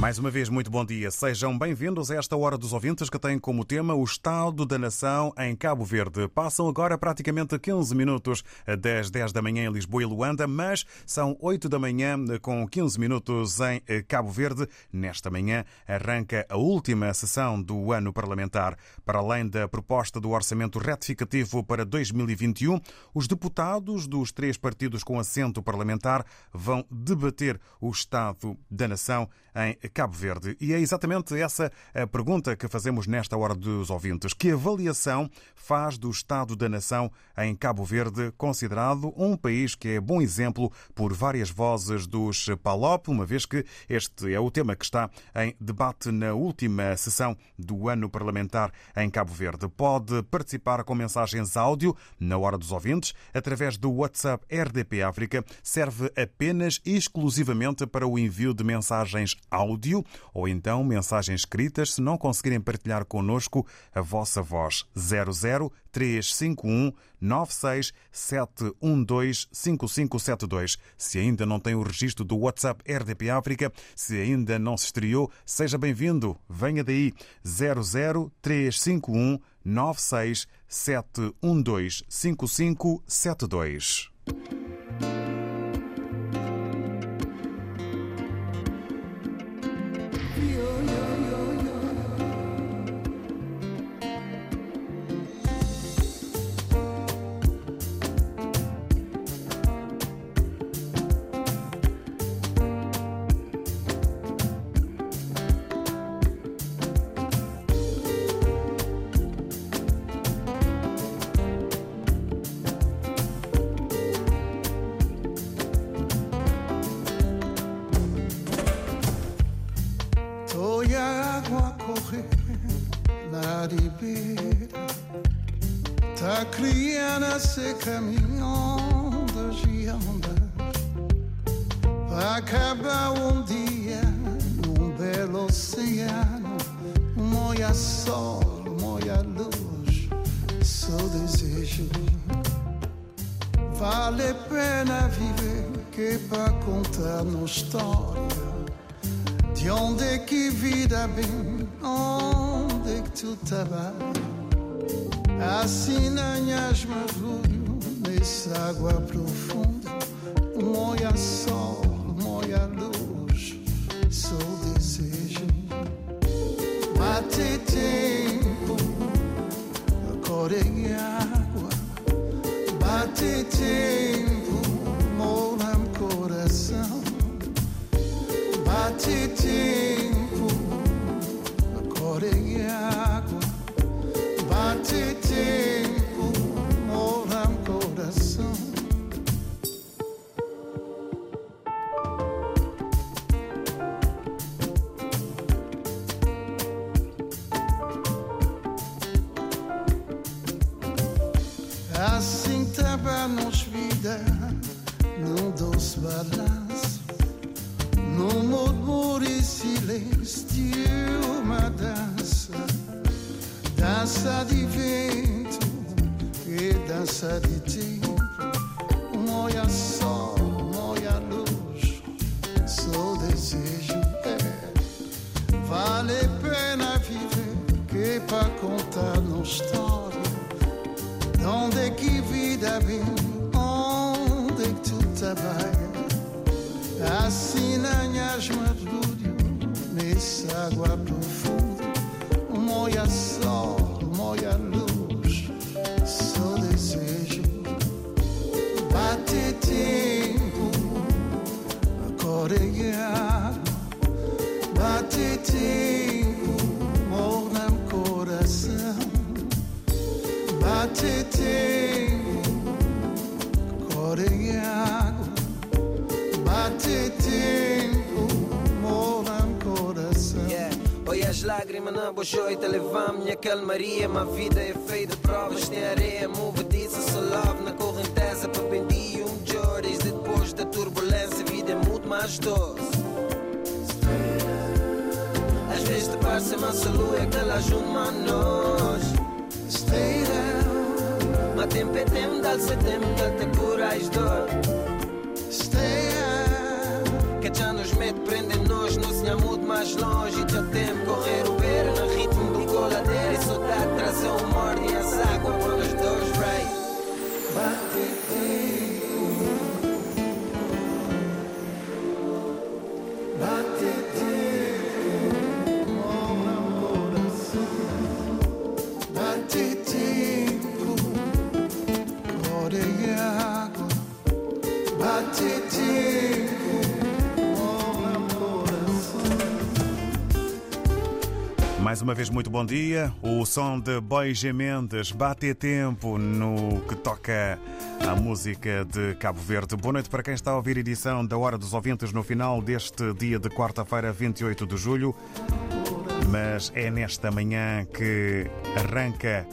Mais uma vez, muito bom dia. Sejam bem-vindos a esta Hora dos Ouvintes que tem como tema o Estado da Nação em Cabo Verde. Passam agora praticamente 15 minutos das 10 da manhã em Lisboa e Luanda, mas são 8 da manhã com 15 minutos em Cabo Verde. Nesta manhã arranca a última sessão do ano parlamentar. Para além da proposta do orçamento retificativo para 2021, os deputados dos três partidos com assento parlamentar vão debater o Estado da Nação em Cabo Verde. E é exatamente essa a pergunta que fazemos nesta hora dos ouvintes. Que avaliação faz do Estado da Nação em Cabo Verde, considerado um país que é bom exemplo por várias vozes dos PALOP, uma vez que este é o tema que está em debate na última sessão do ano parlamentar em Cabo Verde. Pode participar com mensagens áudio na hora dos ouvintes através do WhatsApp RDP África. Serve apenas e exclusivamente para o envio de mensagens áudio ou então mensagens escritas se não conseguirem partilhar connosco a vossa voz 00 351 96712 5572. Se ainda não tem o registro do WhatsApp RDP África, se ainda não se estreou, seja bem-vindo. Venha daí 00 351 96712 5572. Caminhando de ondas Vai acabar um dia num belo oceano Moia sol, moia luz, seu desejo Vale pena viver que para contar uma história De onde que vida vem, onde é que tu trabalhas Assinanhas mergulho nessa água profunda Moia sol, moia luz, sou desejo Bate tempo, em água Bate tempo, doce balanço, num murmúrio e silêncio uma dança. Dança de vento e dança de tempo. Moia sol, moia luz. Sou desejo, é. Vale pena viver Que pra contar uma história. De onde é que vida vem trabalha Assinanhas mergulho Nessa água profunda moia sol, moia luz, sou desejo. Bate tempo, é água. Bate tempo, lágrimas na bojoita, levar minha calmaria. Minha vida é feita de provas, tem areia. Só love na correnteza para pedir um Jordis. Depois da turbulência, a vida é muito mais doce. Às vezes te passa massa lua que ela ajuda a nós. Stay. Mas tempo é tempo, dá-se tempo, que te cura as dor. Stay. Que já nos mete, prende nós, não se muito mais longe. Já tempo Mais uma vez, muito bom dia. O som de Bois Mendes bate tempo no que toca à música de Cabo Verde. Boa noite para quem está a ouvir a edição da Hora dos Ouvintes no final deste dia de quarta-feira, 28 de julho. Mas é nesta manhã que arranca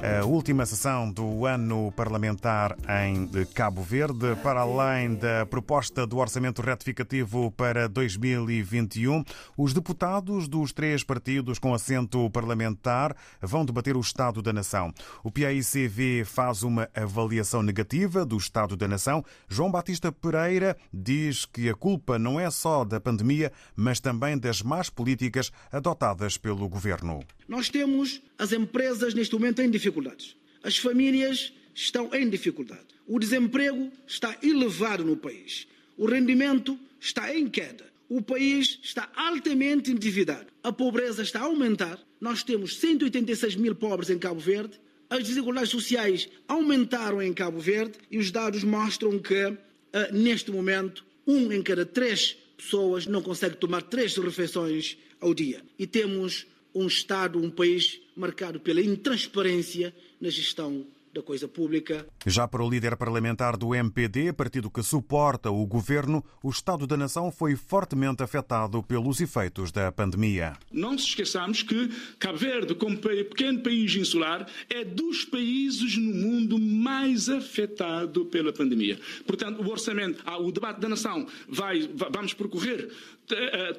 a última sessão do ano parlamentar em Cabo Verde, para além da proposta do orçamento retificativo para 2021. Os deputados dos três partidos com assento parlamentar vão debater o Estado da Nação. O PAICV faz uma avaliação negativa do Estado da Nação. João Batista Pereira diz que a culpa não é só da pandemia, mas também das más políticas adotadas pelo governo. Nós temos as empresas neste momento em dificuldades. As famílias estão em dificuldade. O desemprego está elevado no país. O rendimento está em queda. O país está altamente endividado. A pobreza está a aumentar. Nós temos 186 mil pobres em Cabo Verde. As desigualdades sociais aumentaram em Cabo Verde e os dados mostram que, neste momento, um em cada três pessoas não consegue tomar três refeições ao dia. E temos um Estado, um país marcado pela intransparência na gestão da coisa pública. Já para o líder parlamentar do MPD, partido que suporta o governo, o Estado da Nação foi fortemente afetado pelos efeitos da pandemia. Não se esqueçamos que Cabo Verde, como pequeno país insular, é dos países no mundo mais afetado pela pandemia. Portanto, o orçamento, o debate da nação, vai, vamos percorrer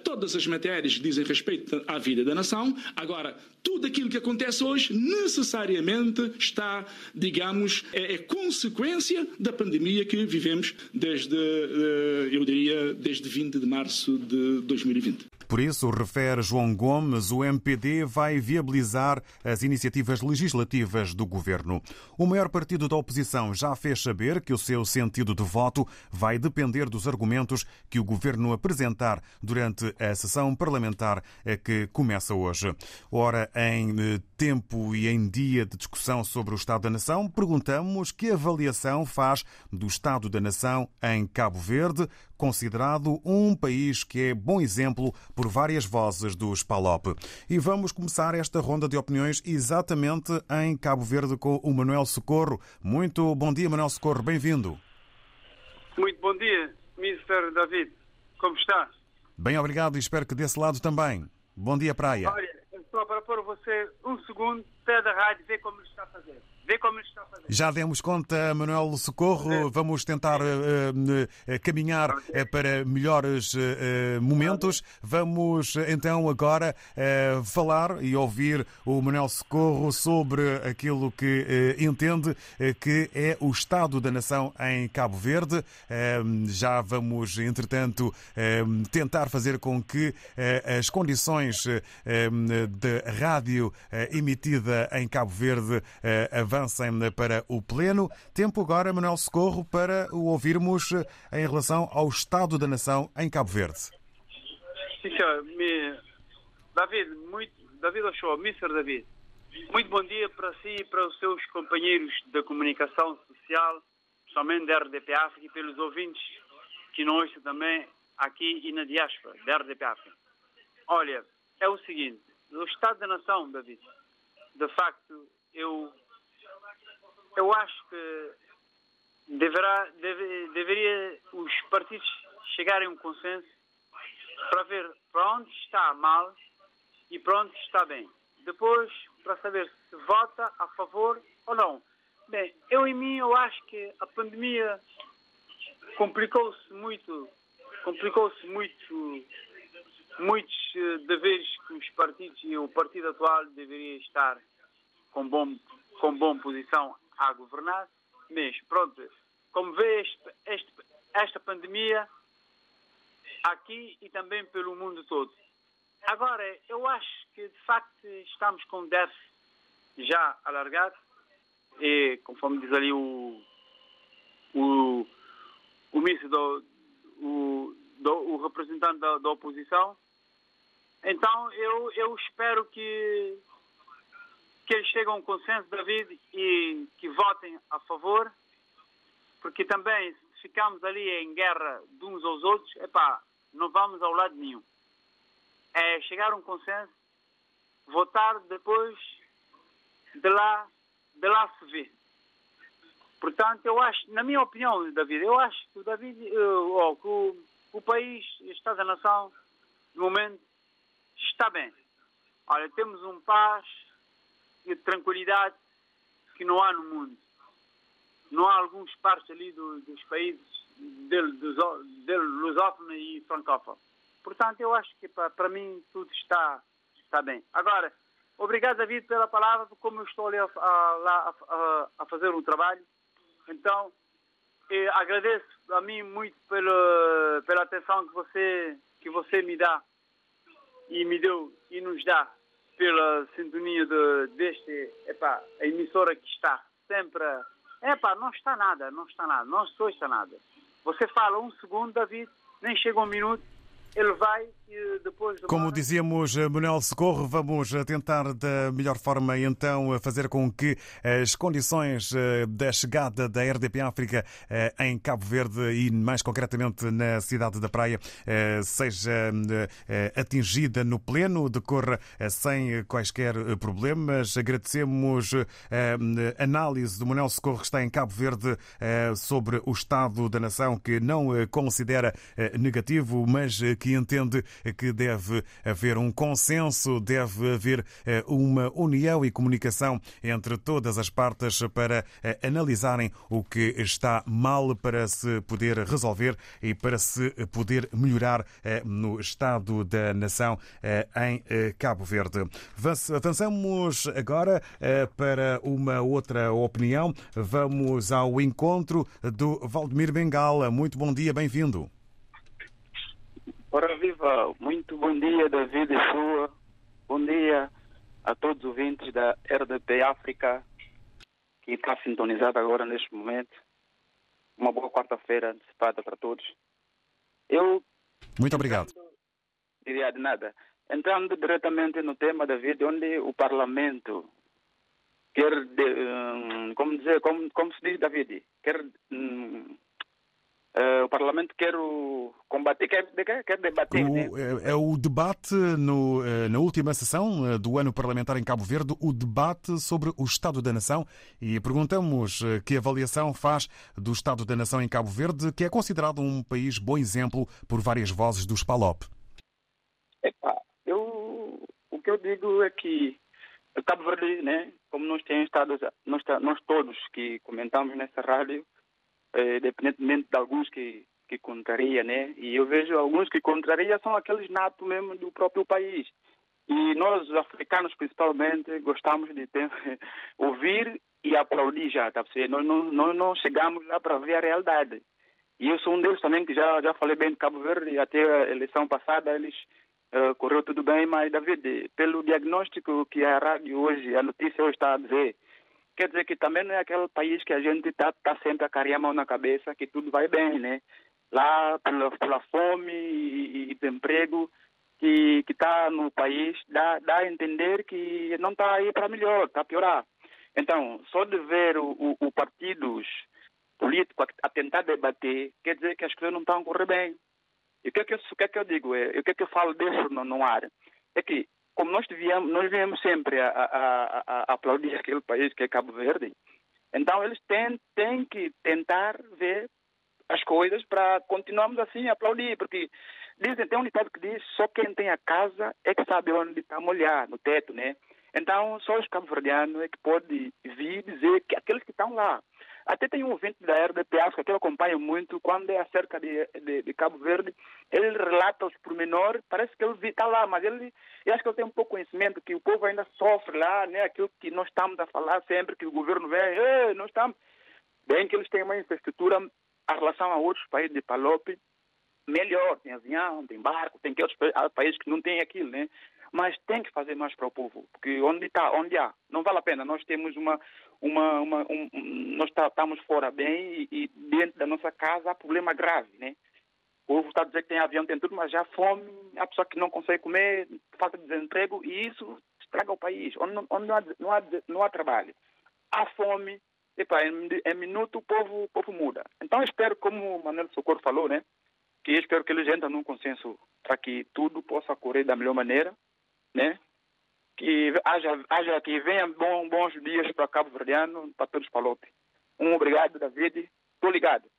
todas as matérias que dizem respeito à vida da nação. Agora, tudo aquilo que acontece hoje necessariamente está, digamos, é, é consequência da pandemia que vivemos desde, eu diria, desde 20 de março de 2020. Por isso, refere João Gomes, o MPD vai viabilizar as iniciativas legislativas do governo. O maior partido da oposição já fez saber que o seu sentido de voto vai depender dos argumentos que o governo apresentar durante a sessão parlamentar que começa hoje. Ora, em tempo e em dia de discussão sobre o Estado da Nação, perguntamos que avaliação faz do Estado da Nação em Cabo Verde, considerado um país que é bom exemplo por várias vozes dos PALOP. E vamos começar esta ronda de opiniões exatamente em Cabo Verde com o Manuel Socorro. Muito bom dia, Manuel Socorro, bem-vindo. Muito bom dia, Mr. David. Como está? Bem, obrigado e espero que desse lado também. Bom dia, praia. Olha, só para pôr você um segundo, pé da rádio, ver como ele está a fazer. Vê como. Já demos conta, Manuel Socorro. Vamos tentar uh, uh, caminhar uh, para melhores momentos. Vamos então agora falar e ouvir o Manuel Socorro sobre aquilo que entende que é o Estado da Nação em Cabo Verde. Já vamos, entretanto, tentar fazer com que as condições de rádio emitida em Cabo Verde avancem avancem para o Pleno. Tempo agora, Manuel Socorro, para o ouvirmos em relação ao Estado da Nação em Cabo Verde. Sim, senhor. David, muito... David Ochoa, Mr. David, muito bom dia para si e para os seus companheiros da comunicação social, somente da RDP África e pelos ouvintes que não ouçam também aqui e na diáspora da RDP África. Olha, é o seguinte, o Estado da Nação, David, de facto, eu eu acho que deverá, deve, deveria os partidos chegarem a um consenso para ver para onde está mal e pronto, está bem. Depois, para saber se vota a favor ou não. Bem, eu em mim, eu acho que a pandemia complicou-se muito, complicou-se muito, muitos eh, deveres que os partidos e o partido atual deveria estar com bom, com boa posição a governar, mas pronto, como vê este, este, esta pandemia aqui e também pelo mundo todo. Agora, eu acho que de facto estamos com um déficit já alargado e, conforme diz ali o, o, o ministro, do, o, do, o representante da, da oposição, então eu, eu espero que, que eles cheguem a um consenso, David, e que votem a favor, porque também se ficarmos ali em guerra de uns aos outros, epá, não vamos ao lado nenhum. É chegar a um consenso, votar depois de lá, de lá se vê. Portanto, eu acho, na minha opinião, David, eu acho que o David, uh, que o, o país, o Estado da Nação, no momento, está bem. Olha, temos um paz e tranquilidade que não há no mundo. Não há alguns partes ali do, dos países dele, dos, dele lusófono e francófono. Portanto, eu acho que para, mim tudo está, está bem. Agora, obrigado, David, pela palavra, como eu estou ali a, a, a, a fazer um trabalho. Então, agradeço a mim muito pela, pela atenção que você, que você me dá e me deu e nos dá pela sintonia de, deste, epá, a emissora que está sempre. Epá, não está nada, não está nada, não só está nada. Você fala um segundo, David, nem chega um minuto, ele vai. Como dizíamos, eh, Manuel Socorro, vamos eh, tentar da melhor forma então fazer com que as condições eh, da chegada da RDP África em Cabo Verde e mais concretamente na cidade da Praia seja atingida no pleno, decorra sem quaisquer problemas. Agradecemos a análise do Manuel Socorro que está em Cabo Verde sobre o estado da nação que não considera negativo, mas que entende que deve haver um consenso, deve haver eh, uma união e comunicação entre todas as partes para eh, analisarem o que está mal para se poder resolver e para se poder melhorar eh, no estado da nação em Cabo Verde. Avançamos agora para uma outra opinião. Vamos ao encontro do Valdemir Bengala. Muito bom dia, bem-vindo. Ora viva, muito bom dia David e sua, bom dia a todos os ouvintes da RDP África que está sintonizada agora neste momento. Uma boa quarta-feira antecipada para todos. Eu. Muito obrigado. Diria de nada. Entrando diretamente no tema, David, onde o Parlamento quer, de, um, como dizer, como, como se diz, David, quer um, Uh, o Parlamento quer combater, quer, quer, quer debater. O, né? é, é, o debate no, eh, na última sessão eh, do ano parlamentar em Cabo Verde, o debate sobre o Estado da Nação. E perguntamos que avaliação faz do Estado da Nação em Cabo Verde, que é considerado um país bom exemplo por várias vozes dos PALOP. Epa, eu, o que eu digo é que Cabo Verde, né, como nós temos estado, nós, nós todos que comentamos nessa rádio, eh, independentemente de alguns que, que contraria, né? E eu vejo alguns que contraria são aqueles natos mesmo do próprio país. E nós, os africanos principalmente, gostamos de ter, ouvir e aplaudir já, tá Nós não, nós não chegamos lá para ver a realidade. E eu sou um deles também que já, já falei bem de Cabo Verde, até a eleição passada eles uh, correu tudo bem, mas David, pelo diagnóstico que a rádio hoje, a notícia hoje está a dizer, quer dizer que também não é aquele país que a gente está tá sempre a cair a mão na cabeça que tudo vai bem, né? Lá, pela, pela fome e, e desemprego que está no país, dá, dá a entender que não está aí para melhor, está piorar. Então, só de ver o, o, o partidos políticos a, tentar debater, quer dizer que as coisas não estão a correr bem. E o que é que eu, o que é que eu digo? É, o que é que eu falo disso no, no ar? É que como nós viemos, nós viemos sempre a, a, a, aplaudir aquele país que é Cabo Verde, então eles têm, têm que tentar ver as coisas para continuarmos assim a aplaudir, porque Dizem, tem um ditado que diz, só quem tem a casa é que sabe onde está molhar, no teto, né? Então, só os cabo-verdianos é que pode vir dizer que aqueles que estão lá. Até tem um ouvinte da RDP África que eu acompanho muito, quando é acerca de, de, de, Cabo Verde, ele relata os pormenores, parece que ele está lá, mas ele, eu acho que ele tem um pouco conhecimento que o povo ainda sofre lá, né? aquilo que nós estamos a falar sempre, que o governo vem, nós estamos... Bem que eles têm uma infraestrutura em relação a outros países de Palope, melhor, tem avião, tem barco, tem aqueles países que não têm aquilo, né? Mas tem que fazer mais para o povo, porque onde está, onde há, não vale a pena. Nós temos uma, uma, uma um, nós tá, estamos fora bem e, e, dentro da nossa casa há problema grave, né? O povo está a dizer que tem avião, tem tudo, mas já fome, há pessoa que não consegue comer, falta de desemprego e isso estraga o país, onde, não, onde não, há, não, há, não há trabalho. Há fome, epa, em, em minuto o povo, o povo muda. Então espero, como o Manuel Socorro falou, né? Que espero que eles entrem num consenso para que tudo possa correr da melhor maneira né? Que haja, haja que venham bom, bons dias para Cabo Verdeano, para todos os palotes. Um obrigado, David. Estou ligado.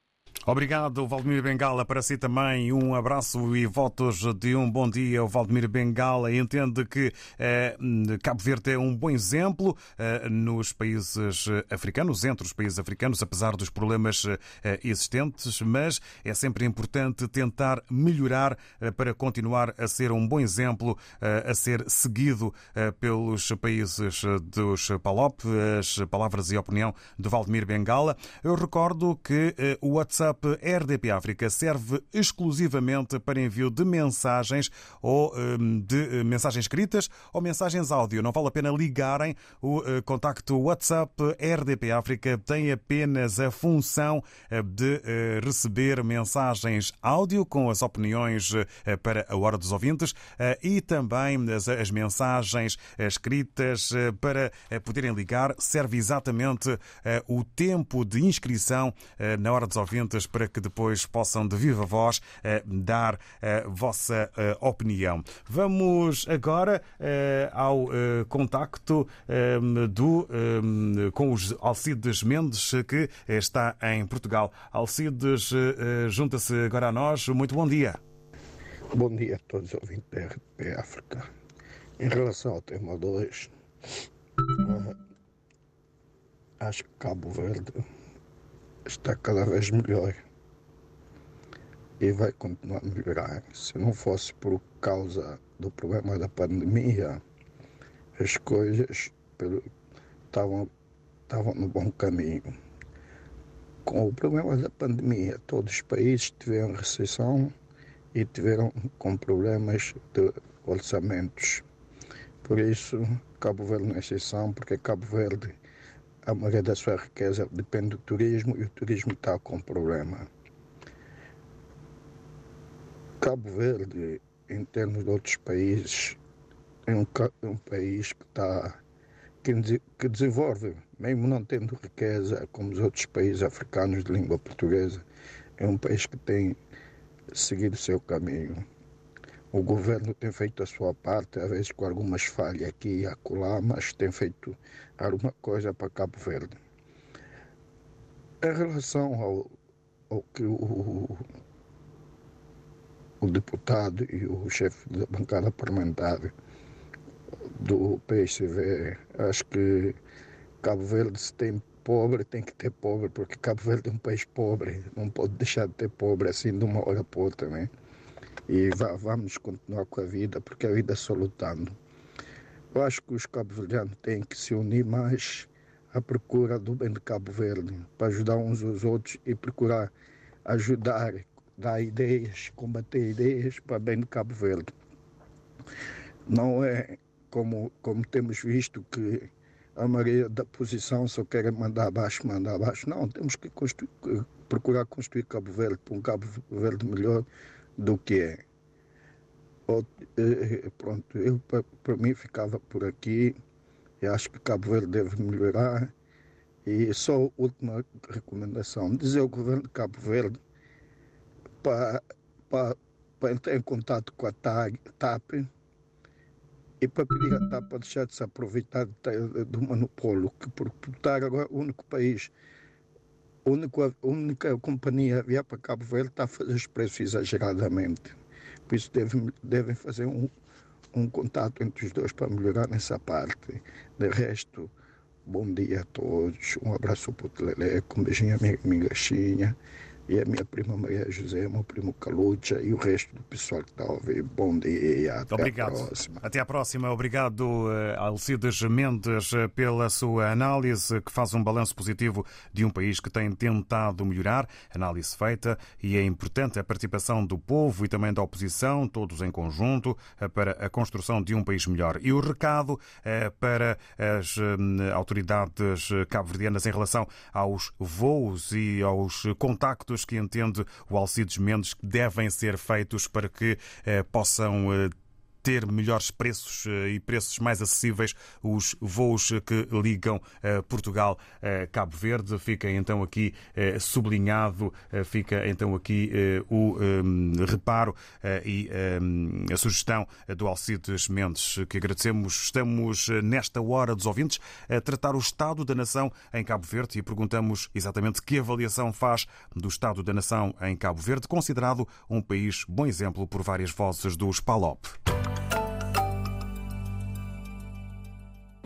Obrigado, Valdemir Bengala. Para si também um abraço e votos de um bom dia. O Valdemir Bengala entende que eh, Cabo Verde é um bom exemplo eh, nos países africanos, entre os países africanos, apesar dos problemas eh, existentes, mas é sempre importante tentar melhorar eh, para continuar a ser um bom exemplo, eh, a ser seguido eh, pelos países dos PALOP. As palavras e a opinião de Valdemir Bengala. Eu recordo que o WhatsApp WhatsApp RDP África serve exclusivamente para envio de mensagens ou hum, de eh, mensagens escritas ou mensagens áudio. Não vale a pena ligarem. O eh, contacto WhatsApp RDP África tem apenas a função eh, de receber mensagens áudio com as opiniões para a hora dos ouvintes e também as mensagens escritas para poderem ligar. Serve exatamente o tempo de inscrição na hora dos ouvintes para que depois possam, de viva voz, eh, dar a eh, vossa eh, opinião. Vamos agora ao contacto do, com os Alcides Mendes, que está em Portugal. Alcides, junta-se agora a nós. Muito bom dia. Bom dia a todos os ouvintes da RTP África. Em relação ao tema 2, acho que Cabo Verde está cada vez melhor e vai continuar a melhorar. Se não fosse por causa do problema da pandemia, as coisas estavam, no bom caminho. Com o problema da pandemia, todos os países tiveram recessão e tiveram com problemas de orçamentos. Por isso, Cabo Verde não é exceção, porque Cabo Verde a maioria da sua riqueza depende do turismo e o turismo está com problema. Cabo Verde, em termos de outros países, é um, um país que está que, que desenvolve, mesmo não tendo riqueza como os outros países africanos de língua portuguesa, é um país que tem seguido o seu caminho. O governo tem feito a sua parte, às vezes com algumas falhas aqui e acolá, mas tem feito alguma coisa para Cabo Verde. Em relação ao, ao que o, o deputado e o chefe da bancada parlamentar do PSV, acho que Cabo Verde se tem pobre, tem que ter pobre, porque Cabo Verde é um país pobre, não pode deixar de ter pobre assim de uma hora para outra, né? E vamos continuar com a vida, porque a vida é só lutando. Eu acho que os cabo-verdianos têm que se unir mais à procura do bem de Cabo Verde, para ajudar uns aos outros e procurar ajudar, dar ideias, combater ideias para bem de Cabo Verde. Não é como, como temos visto que a maioria da posição só quer mandar abaixo, mandar abaixo. Não, temos que construir, procurar construir Cabo Verde para um Cabo Verde melhor do que é. Eh, pronto, eu para mim ficava por aqui. Eu acho que Cabo Verde deve melhorar. E só última recomendação, dizer ao governo de Cabo Verde para, para, para entrar em contato com a TAP e para pedir a TAP para deixar de se aproveitar do monopólio, que por estar agora o único país única, única companhia a vier para Cabo Verde está a fazer os preços exageradamente. Por isso devem, devem fazer um, um contato entre os dois para melhorar nessa parte. De resto, bom dia a todos. Um abraço para o Teleleco, um beijinho à minha amiga e a minha prima Maria José, meu primo Calucha e o resto do pessoal que está a ouvir. Bom dia, até Obrigado. a próxima. Até à próxima. Obrigado, eh, Alcides Mendes, eh, pela sua análise, que faz um balanço positivo de um país que tem tentado melhorar. Análise feita e é importante a participação do povo e também da oposição, todos em conjunto, eh, para a construção de um país melhor. E o recado para as autoridades cabo-verdianas em relação aos voos e aos contactos que entende o Alcides Mendes que devem ser feitos para que eh, possam eh, ter melhores preços eh, e preços mais acessíveis os voos que ligam eh, Portugal a Cabo Verde. Fica então aqui eh, sublinhado, fica então aqui o reparo e a sugestão do Alcides Mendes, que agradecemos. Estamos nesta hora dos ouvintes a tratar o estado da nação em Cabo Verde e perguntamos exatamente que avaliação faz do estado da nação em Cabo Verde, considerado um país bom exemplo por várias vozes dos PALOP.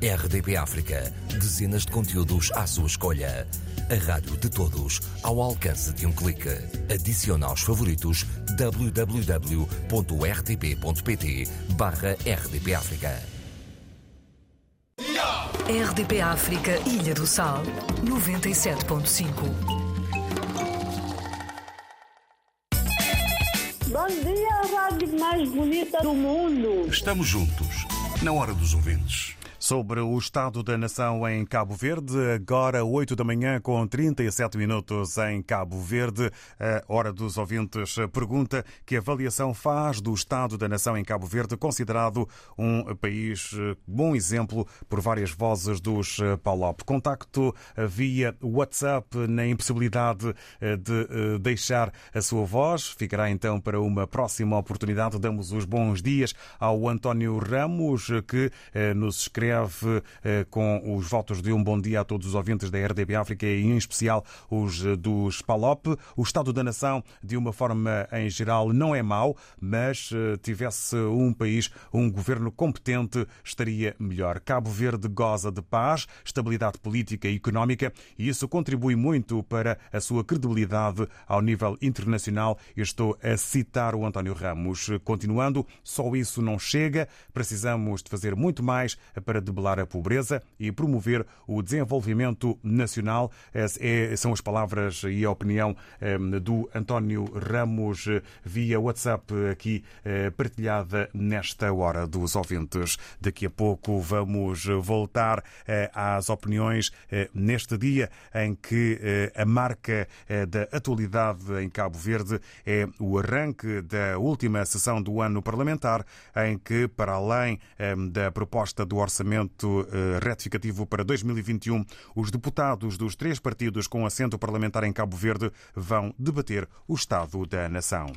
RDP África, dezenas de conteúdos à sua escolha. A rádio de todos, ao alcance de um clique. Adicione aos favoritos www.rtp.pt barra RDP África. RDP África, Ilha do Sal, 97.5. Bom dia, a rádio mais bonita do mundo. Estamos juntos, na hora dos ouvintes sobre o estado da nação em Cabo Verde. Agora, 8 da manhã, com 37 minutos em Cabo Verde. A Hora dos Ouvintes pergunta que avaliação faz do estado da nação em Cabo Verde, considerado um país bom exemplo por várias vozes dos PALOP. Contacto via WhatsApp na impossibilidade de deixar a sua voz. Ficará então para uma próxima oportunidade. Damos os bons dias ao António Ramos, que nos escreve eh, com os votos de um bom dia a todos os ouvintes da RDB África e em especial os eh, dos PALOP. O Estado da Nação, de uma forma em geral, não é mau, mas eh, tivesse um país, um governo competente, estaria melhor. Cabo Verde goza de paz, estabilidade política e económica e isso contribui muito para a sua credibilidade ao nível internacional. estou a citar o António Ramos. Continuando, só isso não chega, precisamos de fazer muito mais para debelar a pobreza e promover o desenvolvimento nacional. É, são as palavras e a opinião ehm, do António Ramos eh, via WhatsApp aqui eh, partilhada nesta hora dos ouvintes. Daqui a pouco vamos voltar eh, às opiniões neste dia em que a marca da atualidade em Cabo Verde é o arranque da última sessão do ano parlamentar, em que, para além ehm, da proposta do orçamento orçamento eh, retificativo para 2021, os deputados dos três partidos com assento parlamentar em Cabo Verde vão debater o estado da nação.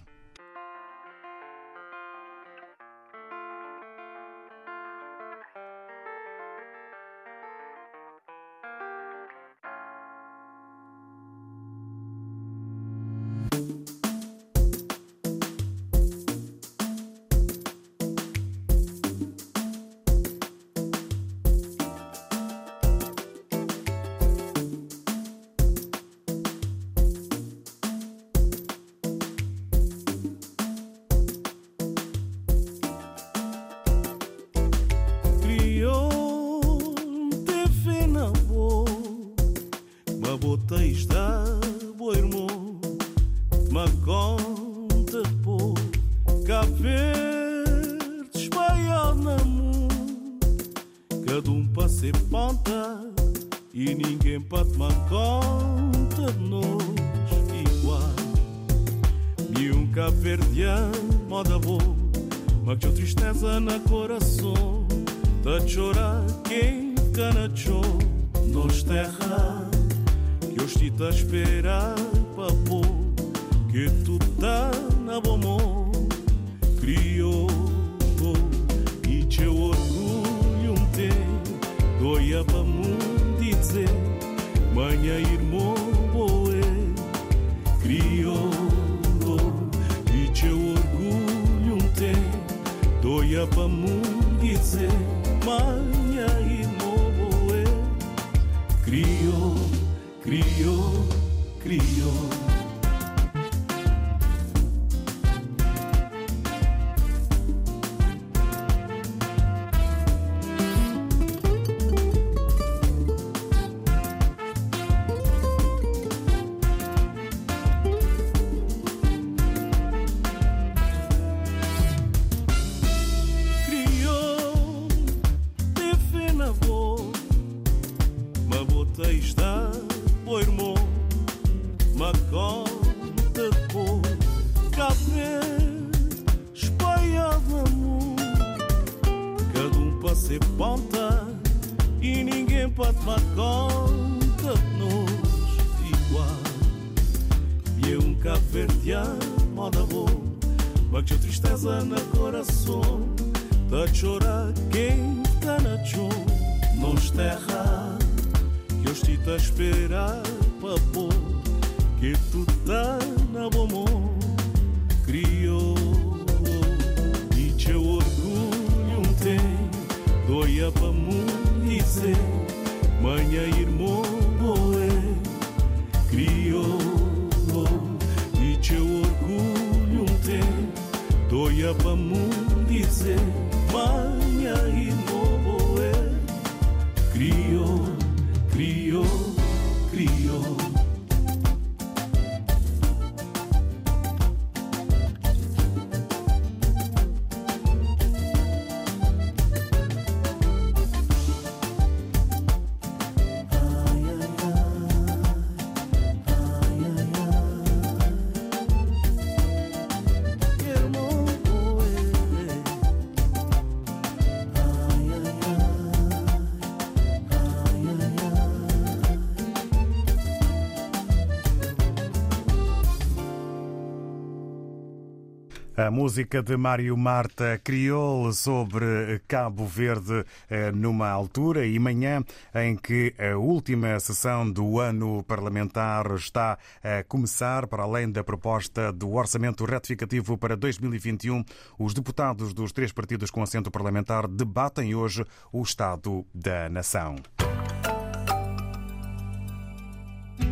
A música de Mário Marta Criol sobre Cabo Verde eh, numa altura e manhã em que a última sessão do ano parlamentar está a começar. Para além da proposta do orçamento retificativo para 2021, os deputados dos três partidos com assento parlamentar debatem hoje o Estado da Nação.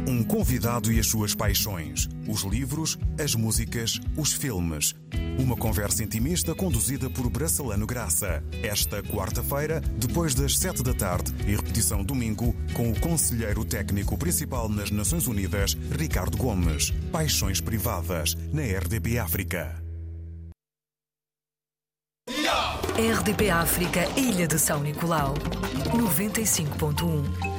Um convidado e as suas paixões. Os livros, as músicas, os filmes. Uma conversa intimista conduzida por Bracelano Graça. Esta quarta-feira, depois das sete da tarde e repetição domingo, com o conselheiro técnico principal nas Nações Unidas, Ricardo Gomes. Paixões privadas, na RDP África. RDP África, Ilha de São Nicolau. 95.1.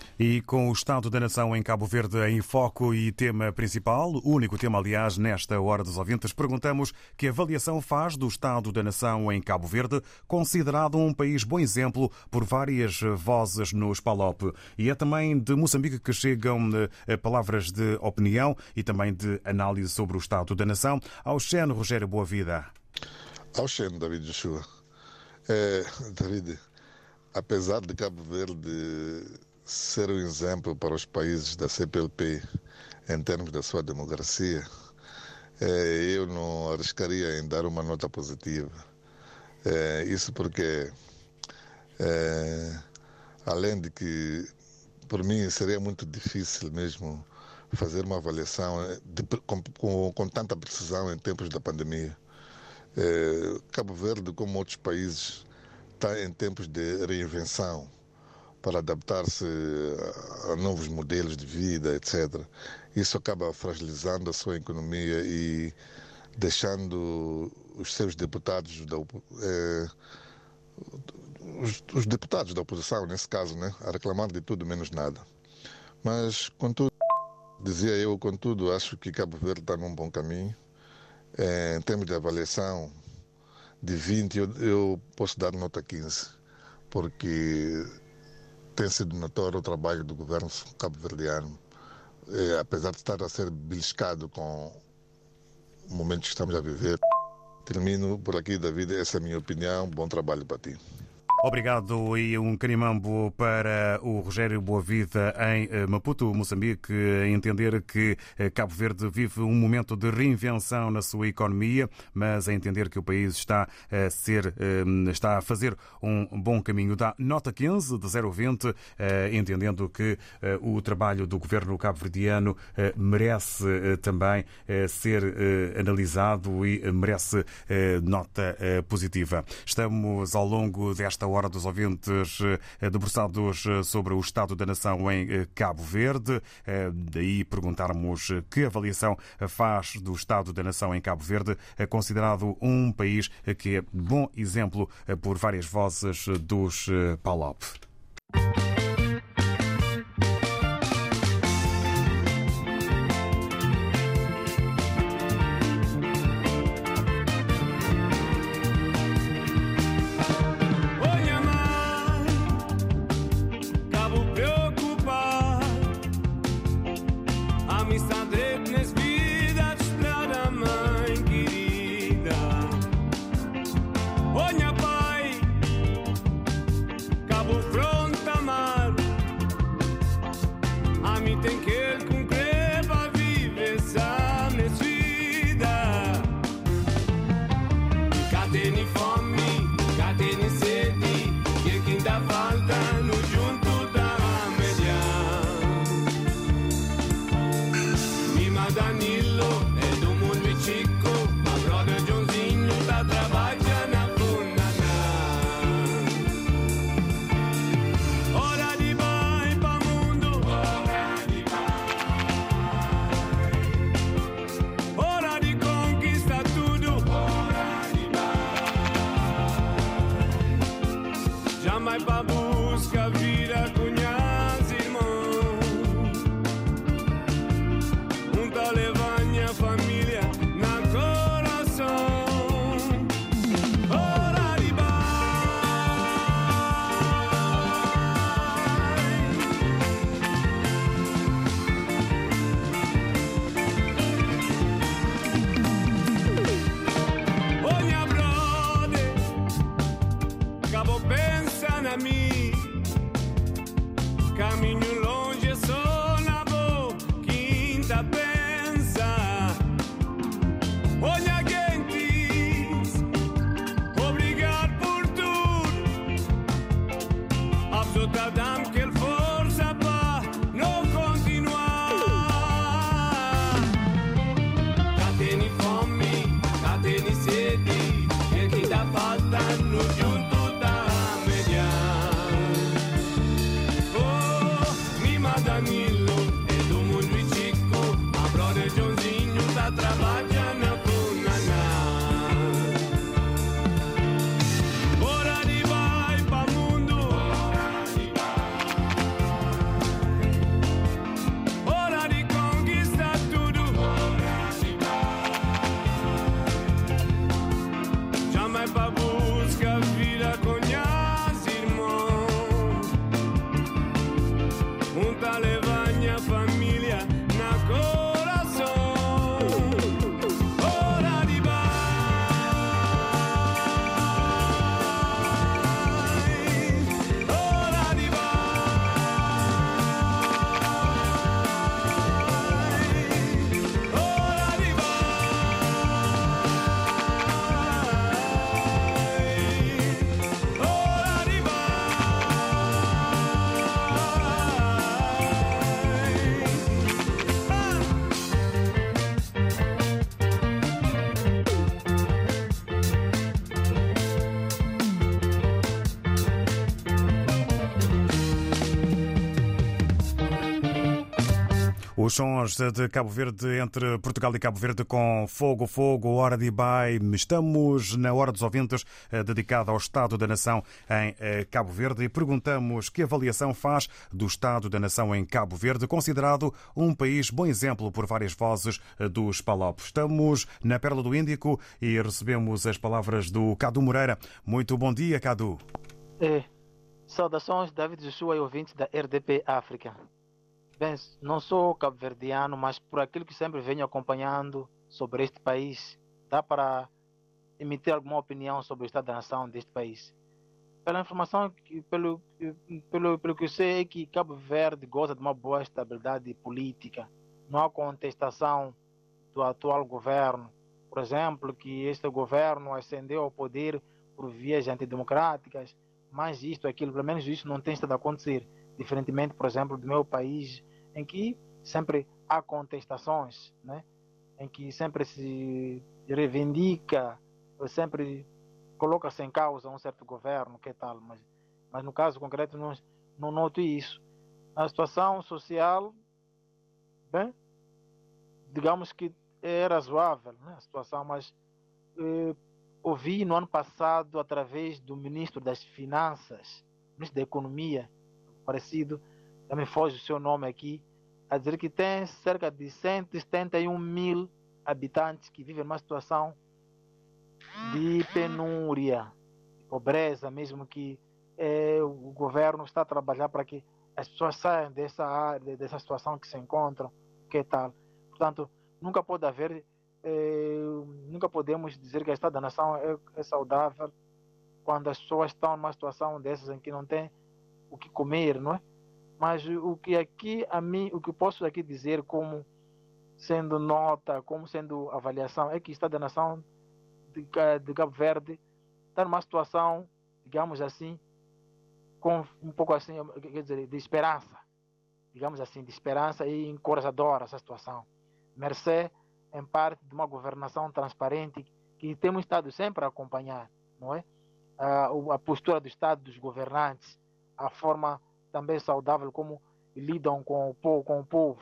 E com o Estado da Nação em Cabo Verde em foco e tema principal, único tema, aliás, nesta Hora dos Ouvintes, perguntamos que avaliação faz do Estado da Nação em Cabo Verde, considerado um país bom exemplo por várias vozes no Spalop. E é também de Moçambique que chegam eh, palavras de opinião e também de análise sobre o Estado da Nação. Ao Xeno Rogério Boavida. Ao Xeno, David Joshua. É, David, apesar de Cabo Verde ser um exemplo para os países da CPLP em termos da sua democracia, eh, eu não arriscaria em dar uma nota positiva. Eh, isso porque, eh, além de que, por mim, seria muito difícil mesmo fazer uma avaliação de, com, com, com, tanta precisão em tempos da pandemia. É, Cabo Verde, como outros países, está em tempos de reinvenção para adaptar-se a novos modelos de vida, etc. Isso acaba fragilizando a sua economia e deixando os seus deputados da, é, os, os, deputados da oposição, nesse caso, né, a reclamar de tudo menos nada. Mas, contudo, dizia eu, contudo, acho que Cabo Verde está num bom caminho. É, em termos de avaliação, de 20, eu, eu posso dar nota 15, porque tem sido notório o trabalho do governo cabo-verdiano, é, apesar de estar a ser beliscado com o momento que estamos a viver. Termino por aqui, David. Essa é a minha opinião. Bom trabalho para ti. Obrigado e um carimambo para o Rogério Boavida em eh, Maputo, Moçambique, entender que eh, Cabo Verde vive um momento de reinvenção na sua economia, mas a entender que o país está a ser eh, está a fazer um bom caminho. Dá nota 15 de 0,20, entendendo que o trabalho do governo cabo-verdiano merece também ser analisado e merece nota positiva. Estamos ao longo desta hora dos ouvintes eh, debruçados eh, sobre o estado da nação em eh, Cabo Verde. Daí perguntarmos que avaliação faz do estado da nação em Cabo Verde, considerado um país que é bom exemplo por várias vozes dos PALOP. Os sons de Cabo Verde entre Portugal e Cabo Verde com Fogo, Fogo, Hora de Ibai. Estamos na Hora dos Ouvintes, eh, dedicada ao Estado da Nação em eh, Cabo Verde e perguntamos que avaliação faz do Estado da Nação em Cabo Verde, considerado um país bom exemplo por várias vozes eh, dos Palopes. Estamos na Perla do Índico e recebemos as palavras do Cadu Moreira. Muito bom dia, Cadu. É. Saudações, David Joshua e ouvintes da RDP África. Bem, não sou cabo-verdiano, mas por aquilo que sempre venho acompanhando sobre este país, dá para emitir alguma opinião sobre o estado da nação deste país. Pela informação, pelo, pelo, pelo que eu sei, é que Cabo Verde goza de uma boa estabilidade política. Não há contestação do atual governo. Por exemplo, que este governo ascendeu ao poder por vias antidemocráticas, mas isto, aquilo, pelo menos isso não tem estado a acontecer. Diferentemente, por exemplo, do meu país, em que sempre há contestações, né? em que sempre se reivindica, sempre coloca-se em causa um certo governo, que tal, mas, mas no caso concreto não, não noto isso. A situação social, bem, digamos que é razoável né, a situação, mas eh, ouvi no ano passado, através do ministro das Finanças, ministro da Economia, parecido, já me foge o seu nome aqui, a dizer que tem cerca de 171 mil habitantes que vivem numa situação de penúria, de pobreza, mesmo que é, o governo está a trabalhar para que as pessoas saiam dessa área, dessa situação que se encontram, que tal. Portanto, nunca pode haver, é, nunca podemos dizer que o Estado da Nação é, é saudável quando as pessoas estão numa situação dessas em que não tem o que comer, não é? Mas o que aqui a mim, o que posso aqui dizer como sendo nota, como sendo avaliação, é que o Estado da Nação de, de Cabo Verde está numa situação, digamos assim, com um pouco assim, quer dizer, de esperança, digamos assim, de esperança e encorajadora essa situação. Mercê, em parte, de uma governação transparente que temos estado sempre a acompanhar, não é? A, a postura do Estado, dos governantes, a forma também saudável como lidam com o povo. Com o povo.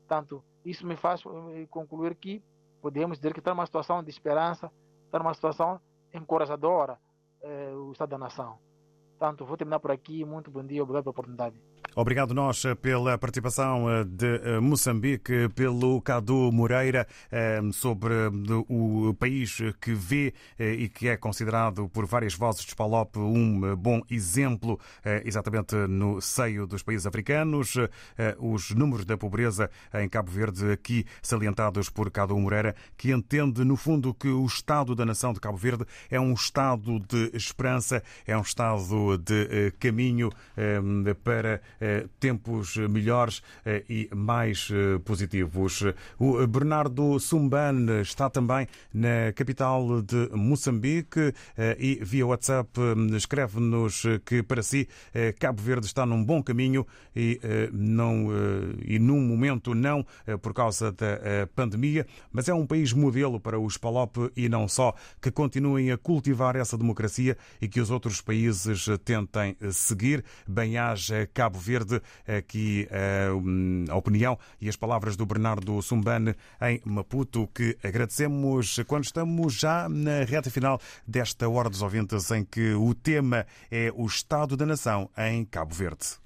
Portanto, isso me faz eh, concluir que podemos dizer que está numa situação de esperança, está numa situação encorajadora eh, o Estado da Nação. Portanto, vou terminar por aqui. Muito bom dia, obrigado pela oportunidade. Obrigado nós pela participação eh, de eh, Moçambique, pelo Cadu Moreira, eh, sobre o país que vê e que é considerado por várias vozes de Palop um bom exemplo, exatamente no seio dos países africanos. Os números da pobreza em Cabo Verde, aqui salientados por Cadu Moreira, que entende, no fundo, que o Estado da nação de Cabo Verde é um Estado de esperança, é um Estado de caminho para eh, tempos melhores eh, e mais eh, positivos. O Bernardo Sumban está também na capital de Moçambique e via WhatsApp escreve-nos que para si Cabo Verde está num bom caminho e não e num momento não por causa da pandemia, mas é um país modelo para os PALOP e não só que continuem a cultivar essa democracia e que os outros países tentem seguir. Bem-haja Cabo Verde Verde. Aqui eh, a opinião e as palavras do Bernardo Sumbane em Maputo, que agradecemos quando estamos já na reta final desta Hora dos Ouvintes, em que o tema é o Estado da Nação em Cabo Verde.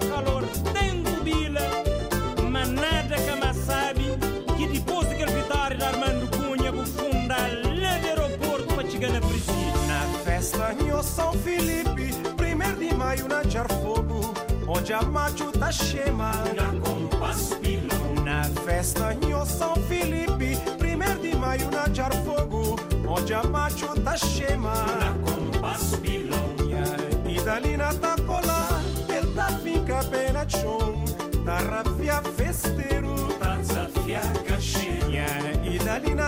é calor, tem bobila, mas nada que mais sabe que depois de gravitar na Armando Cunha, bufunda, lá de aeroporto para chegar na presídio. Na festa em São Felipe, primeiro de maio na Jarfogo, onde a macho tá chema, na compasso na festa em São Felipe, primeiro de maio na Jarfogo, onde a macho tá chema, na compasso pilão. E dali na tacolada.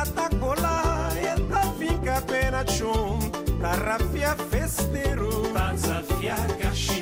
atacola Enta fica pena chum rafia festeiro. Tá Pazafia cachim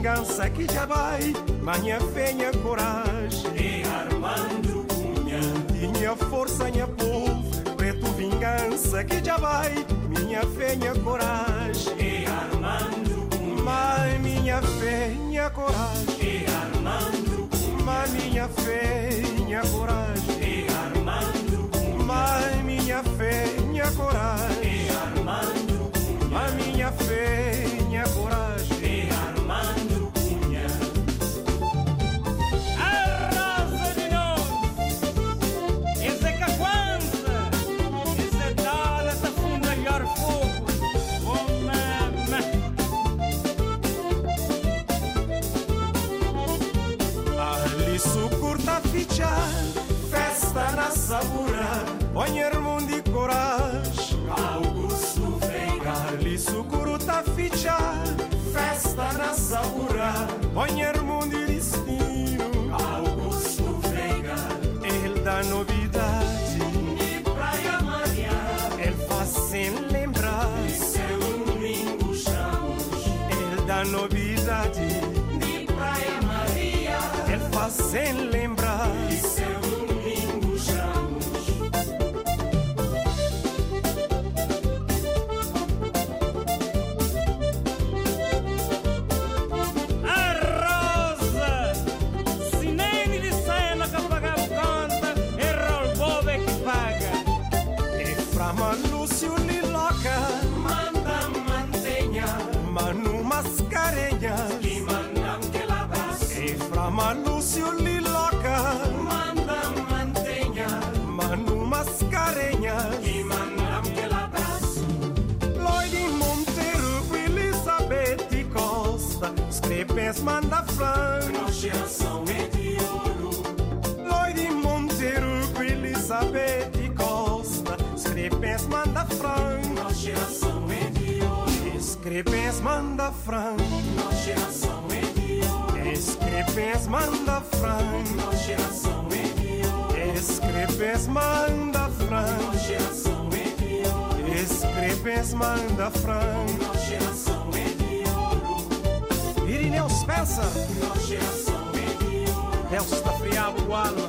vingança que já vai, manhã fenha coragem. E Armando Cunha, minha força, minha povo, preto vingança que já vai, minha fenha coragem. E Armando Cunha, mas minha fenha coragem. E Armando Cunha, mas minha fenha coragem. Nossa geração é de ouro, Lloyd Monteiro, Elizabeth Costa, Scripens manda nossa geração é de ouro, Scripens manda nossa geração é de ouro, Scripens manda nossa geração é de ouro, Scripens manda nossa geração é de ouro, Scripens manda nossa geração é de ouro, Irineu Geração é de ouro, Nelson da Friabo do Alma,